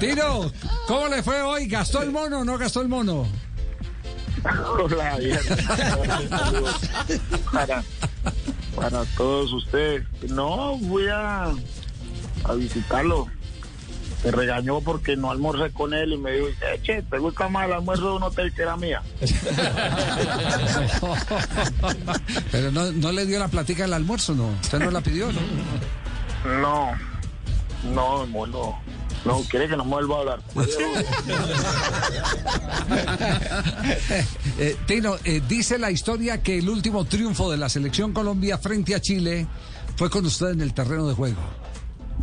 Tiro, ¿cómo le fue hoy? ¿Gastó el mono o no gastó el mono? Hola, bien. para, para todos ustedes. No, voy a, a visitarlo. Me regañó porque no almorcé con él y me dijo, "Eh, che, ¿te gusta más el almuerzo de un hotel que era mía? Pero no, no le dio la platica del almuerzo, ¿no? Usted no la pidió, ¿no? No, no, no. No, quiere que no me vuelva a hablar. Eh, Tino, eh, dice la historia que el último triunfo de la selección Colombia frente a Chile fue con usted en el terreno de juego,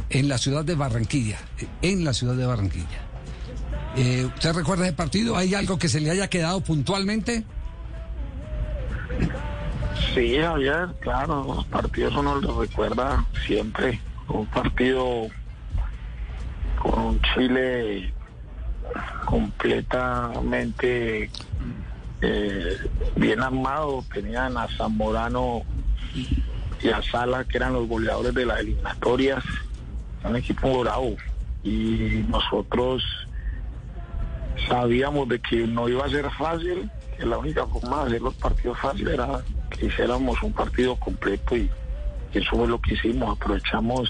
en la ciudad de Barranquilla, en la ciudad de Barranquilla. Eh, ¿Usted recuerda ese partido? ¿Hay algo que se le haya quedado puntualmente? Sí, Javier, claro, los partidos uno los recuerda siempre. Un partido con un Chile completamente eh, bien armado. Tenían a Zamorano y a Sala, que eran los goleadores de las eliminatorias. Un equipo bravo. Y nosotros sabíamos de que no iba a ser fácil, que la única forma de hacer los partidos fáciles era que hiciéramos un partido completo y eso fue lo que hicimos. Aprovechamos,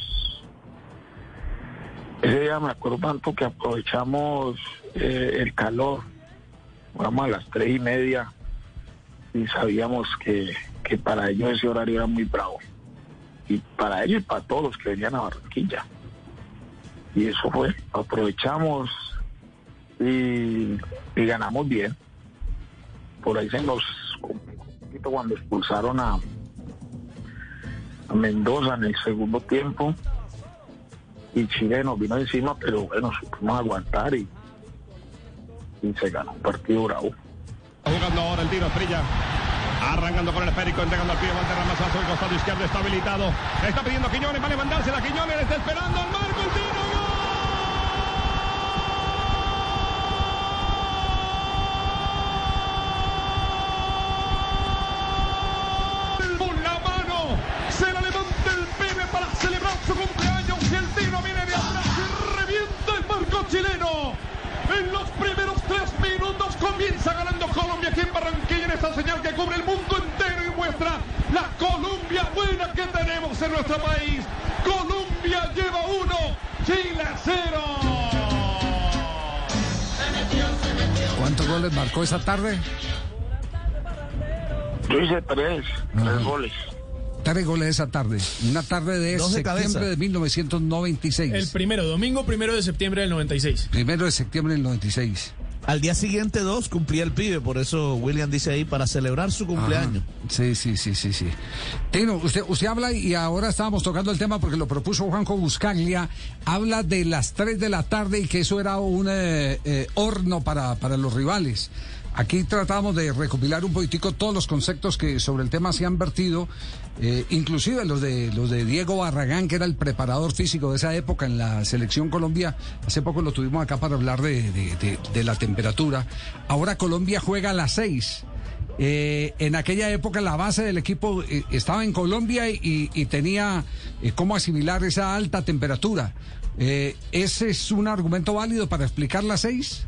ese día me acuerdo tanto que aprovechamos eh, el calor, vamos a las tres y media y sabíamos que, que para ellos ese horario era muy bravo. Y para ellos y para todos los que venían a Barranquilla. Y eso fue, aprovechamos y, ganamos bien. Por ahí se nos un poquito cuando expulsaron a Mendoza en el segundo tiempo y Chile nos vino encima, pero bueno, supimos aguantar y, y se ganó un partido bravo. Jugando ahora el tiro estrella. Arrancando con el esférico, entregando al pie, Valderrama Sazo, el costado izquierdo está habilitado. Está pidiendo Quiñones, vale mandársela. Quiñones está esperando al marco, 11 en nuestro país. Colombia lleva uno, Chile cero. ¿Cuántos goles marcó esa tarde? Yo hice tres, tres goles. Tres goles esa tarde, una tarde de septiembre cabeza. de 1996. El primero, domingo primero de septiembre del 96. Primero de septiembre del 96. Al día siguiente dos cumplía el pibe, por eso William dice ahí para celebrar su cumpleaños. Sí, sí, sí, sí, sí. Tino, usted, usted habla y ahora estábamos tocando el tema porque lo propuso Juanjo Buscaglia. Habla de las 3 de la tarde y que eso era un eh, eh, horno para, para los rivales. Aquí tratamos de recopilar un poquitico todos los conceptos que sobre el tema se han vertido, eh, inclusive los de los de Diego Barragán, que era el preparador físico de esa época en la selección Colombia. Hace poco lo tuvimos acá para hablar de, de- la temperatura. Ahora Colombia juega a las 6. Eh, en aquella época la base del equipo eh, estaba en Colombia y, tenía cómo asimilar esa alta temperatura. ¿Ese es un argumento válido para explicar las 6?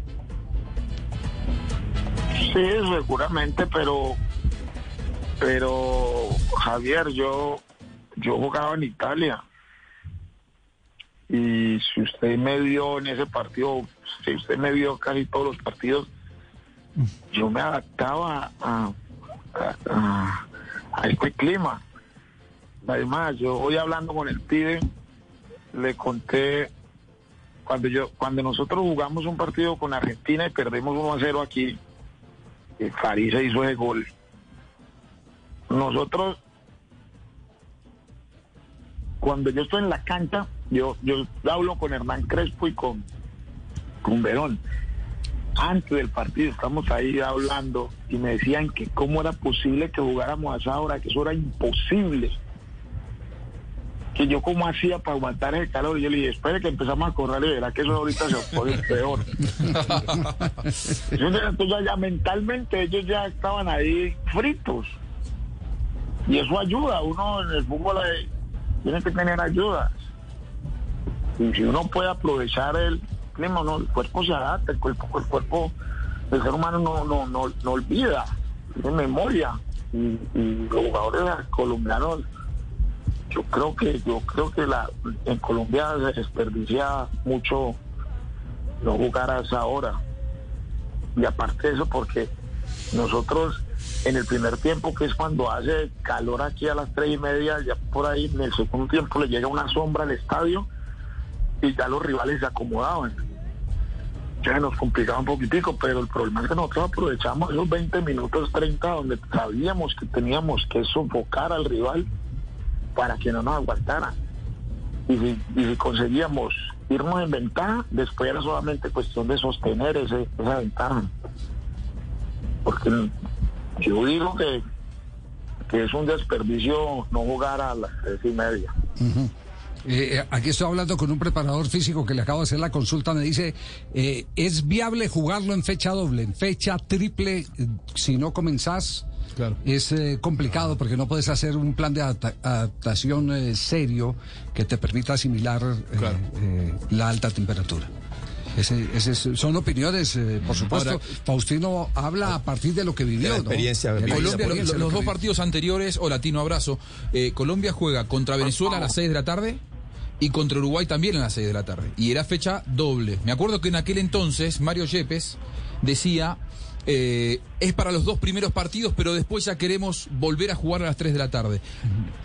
Sí, seguramente, pero pero Javier, yo yo jugaba en Italia y si usted me vio en ese partido, si usted me vio casi todos los partidos, yo me adaptaba a, a, a- este clima. Además, yo hoy hablando con el pibe, le conté cuando yo cuando nosotros jugamos un partido con Argentina y perdemos 1 a 0 aquí, se hizo ese gol. Nosotros, cuando yo estoy en la cancha, yo, yo hablo con Hernán Crespo y con, con Verón. Antes del partido estamos ahí hablando y me decían que cómo era posible que jugáramos a esa hora, que eso era imposible. Que yo cómo hacía para aguantar ese calor. Y yo le dije, espere que empezamos a correr y verá que eso ahorita se pone peor. Entonces ya, mentalmente ellos ya estaban ahí fritos. Y eso ayuda, uno en el fútbol tiene que tener ayudas. Y si uno puede aprovechar el, clima, no, el cuerpo se adapta, el cuerpo, el cuerpo, el ser humano no, no, no, no olvida, tiene memoria. Y, y los jugadores colombianos, yo creo que, yo creo que la en Colombia se desperdicia mucho no jugar a esa hora. Y aparte de eso, porque nosotros en el primer tiempo, que es cuando hace calor aquí a las tres y media, ya por ahí en el segundo tiempo le llega una sombra al estadio y ya los rivales se acomodaban. Ya nos complicaba un poquitico, pero el problema es que nosotros aprovechamos esos 20 minutos 30 donde sabíamos que teníamos que sofocar al rival para que no nos aguantara. Y si, conseguíamos irnos en ventaja, después era solamente cuestión de sostener ese, esa ventaja. Porque yo digo que, que es un desperdicio no jugar a las tres y media. Eh, aquí estoy hablando con un preparador físico que le acabo de hacer la consulta. Me dice, eh, ¿es viable jugarlo en fecha doble, en fecha triple? eh, Si no comenzás, Claro. es eh, complicado porque no puedes hacer un plan de adapta- adaptación eh, serio que te permita asimilar eh, Claro. la alta temperatura. Ese- ese es- son opiniones, eh, por supuesto. Ahora- Faustino habla a partir de lo que vivió. De la ¿no? experiencia, De la Colombia, experiencia, los dos partidos anteriores, o Latino Abrazo, eh, Colombia juega contra Venezuela a las 6 de la tarde y contra Uruguay también a las 6 de la tarde. Y era fecha doble. Me acuerdo que en aquel entonces Mario Yepes decía, eh, es para los dos primeros partidos, pero después ya queremos volver a jugar a las 3 de la tarde.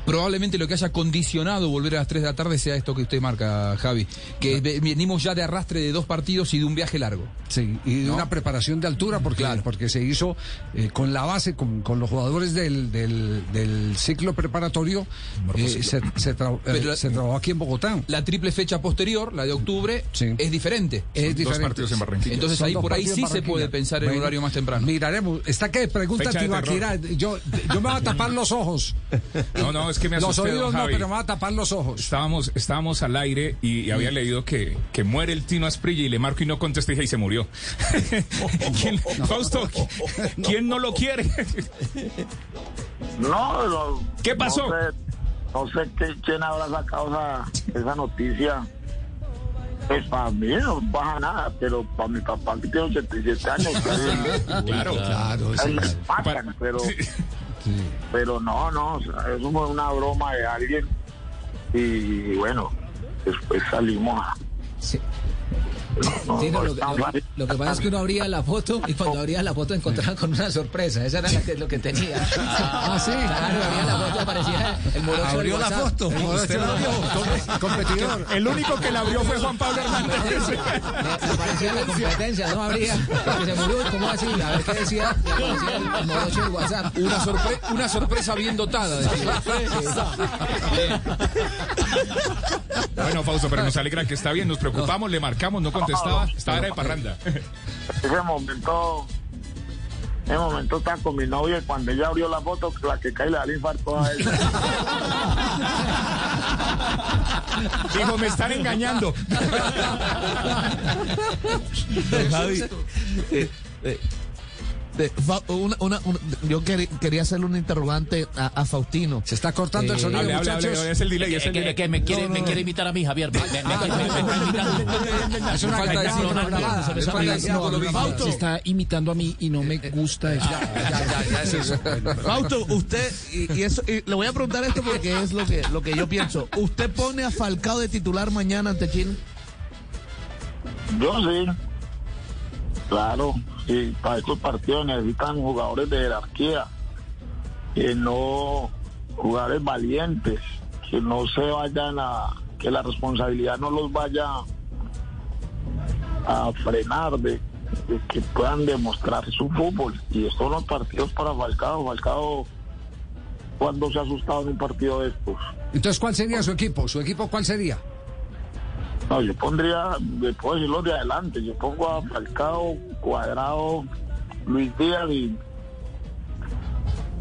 Probablemente lo que haya condicionado volver a las 3 de la tarde sea esto que usted marca, Javi, que ve- venimos ya de arrastre de dos partidos y de un viaje largo. Sí, y de ¿No? una preparación de altura, porque, Claro. porque se hizo eh, con la base, con, con los jugadores del, del, del ciclo preparatorio, eh, se, se, tra- eh, Pero la- se trabajó aquí en Bogotá. La triple fecha posterior, la de octubre, Sí. es diferente. Es Dos diferente. partidos en Barranquilla. Entonces Son ahí por ahí sí se puede pensar en un Bueno, horario más temprano. Miraremos. Está que pregunta Tibaquira. Yo, yo me voy a tapar los ojos. No, no, es que me Los asusté, don oídos no, pero me voy a tapar los ojos. Estábamos, estábamos al aire y, y había leído que, que muere el Tino Asprilla y le marco y no contesta y dije, y se murió. ¿Quién, Fausto, ¿quién no lo quiere? No, no- ¿Qué pasó? No sé, no sé qué- quién habrá sacado esa, esa noticia. Pues para mí no baja nada, pero para mi papá que tiene 87 años, claro. Claro, casi sí. le matan, pero, pero no, no, fue una broma de alguien y bueno, después salimos a... Sí. Sí, no, lo, lo- que pasa es que uno abría la foto y cuando abría la foto encontraba con una sorpresa. Esa era la que, lo que tenía. Ah, sí. Claro, abría la foto aparecía el morocho Abrió la foto. Usted la. Com- competidor. El único que la abrió fue Juan Pablo Hernández. Aparecía la competencia, no abría. Porque se murió, ¿cómo así? A ver qué decía. El, el morocho del WhatsApp. Una, sorpre- una sorpresa bien dotada. Bueno, Fausto, pero nos alegra que está bien. Nos preocupamos, le marcamos, no contestaba. Estaba era de parranda. ese momento ese momento estaba con mi novia y cuando ella abrió la foto la que cae le da el infarto a ella Dijo, me están engañando. Javi, eh, eh, eh, Fa- una- una- una- yo quería, quería hacerle un interrogante a, a Faustino. Se está cortando el Eh, sonido, Hable, hable, muchachos. hable. Es el delay, es el delay. me quiere, me quiere invitar a mí, Javier. Me, me- me-. Es una Falta lo vi. Se está imitando a mí y no me gusta eso. Fausto, usted, y, eso, y le voy a preguntar esto porque es lo que, lo que yo pienso. ¿Usted pone a Falcao de titular mañana ante Chile? yo sí claro y para estos partidos necesitan jugadores de jerarquía que no jugadores valientes que no se vayan a que la responsabilidad no los vaya a frenar de, que puedan demostrar su fútbol y estos son los partidos para Falcao Falcao cuando se ha asustado en un partido de estos Entonces, ¿cuál sería su equipo? ¿Su equipo cuál sería? No, yo pondría, puedo decirlo de adelante, yo pongo a Falcao, Cuadrado, Luis Díaz y,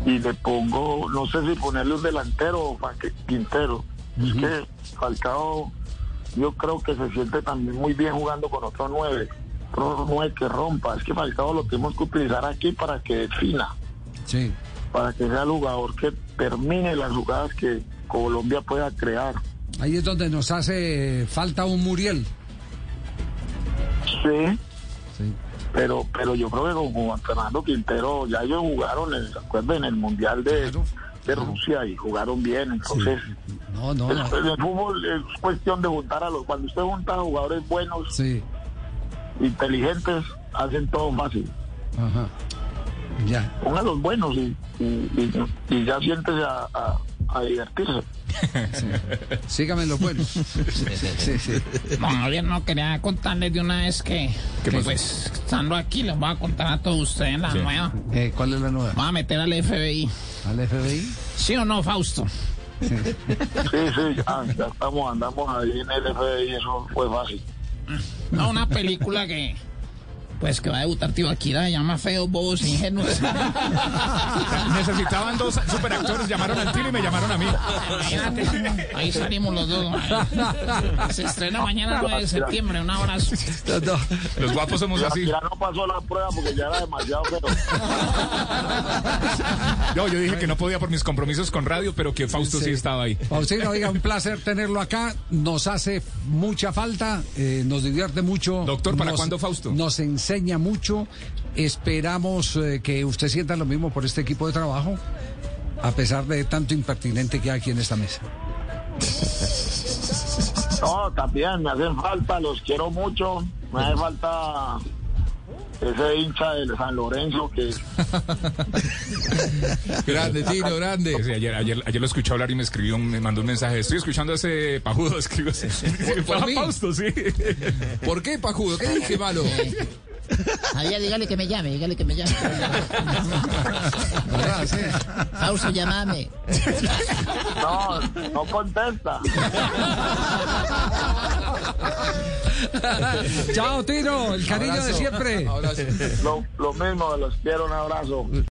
y le pongo, no sé si ponerle un delantero o Quintero. Es que Falcao yo creo que se siente también muy bien jugando con otro nueve, otro nueve que rompa. Es que Falcao lo tenemos que utilizar aquí para que defina, Sí. para que sea el jugador que termine las jugadas que Colombia pueda crear. Ahí es donde nos hace falta un Muriel. Sí, Sí. pero pero yo creo que con Juan Fernando Quintero ya ellos jugaron, ¿se acuerdan? En el Mundial de, Claro. de Rusia y jugaron bien, entonces... No, no, no. El, el fútbol es cuestión de juntar a los... Cuando usted junta a jugadores buenos, Sí. inteligentes, hacen todo fácil. Ajá. Ya. Ponga los buenos y, y, y- y ya siéntese a, a- a divertirse. Sígame los buenos. Sí, sí. Don Javier, no quería contarles de una vez que, ¿Qué que, pues estando aquí les voy a contar a todos ustedes la nueva. Eh, ¿Cuál es la nueva? Voy a meter al FBI. ¿Al FBI? ¿Sí o no, Fausto? Sí, sí, ya, ya estamos, andamos ahí en el FBI eso fue fácil. No, una película que pues que va a debutar Tibaquira, se llama Feos, Bobos e Ingenuos. Necesitaban dos superactores, llamaron al tiro y me llamaron a mí. Imagínate, ahí salimos los dos. Se estrena mañana 9 de septiembre, un abrazo. Los guapos somos así. ya no pasó la prueba porque ya era demasiado, pero Yo, yo dije que no podía por mis compromisos con radio, pero que Fausto sí, Sí. estaba ahí. Faustino, oiga, un placer tenerlo acá. Nos hace mucha falta, eh, nos divierte mucho. Doctor, ¿para Nos- cuándo, Fausto? Nos enseña mucho. Esperamos eh, que usted sienta lo mismo por este equipo de trabajo, a pesar de tanto impertinente que hay aquí en esta mesa. no, también me hacen falta, los quiero mucho. Me hace falta ese hincha del San Lorenzo que Grande, Tino, grande. Sí, ayer, ayer, ayer lo escuché hablar y me escribió, un- me mandó un mensaje. Estoy escuchando a ese pajudo? Fausto, sí. ¿Por qué, Pajudo? ¿Qué dije malo? Javier, dígale que me llame, dígale que me llame. Fausto, llamame. no, no contesta. Chao, Tino, el cariño de siempre. Lo, lo mismo, los quiero, un abrazo.